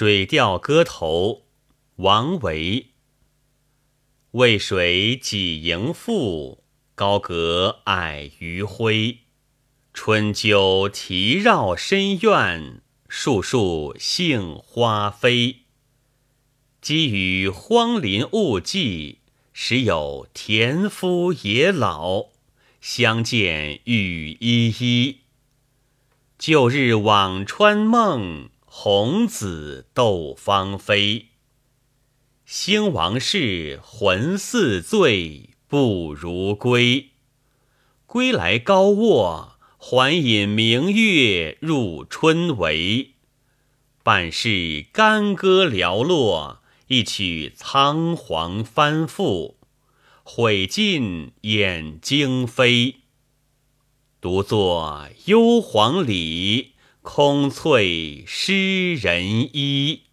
水调歌头，王维。渭水几盈复，高阁矮余晖。春秋啼绕深院，树树杏花飞。积雨荒林雾际，时有田夫野老，相见雨依依。旧日辋川梦，红紫斗芳菲。兴亡事，魂似醉，不如归。归来高卧，还引明月入春帷。半世干戈寥落，一曲仓皇翻覆。悔尽眼睛飞。独坐幽篁里，空翠湿人衣。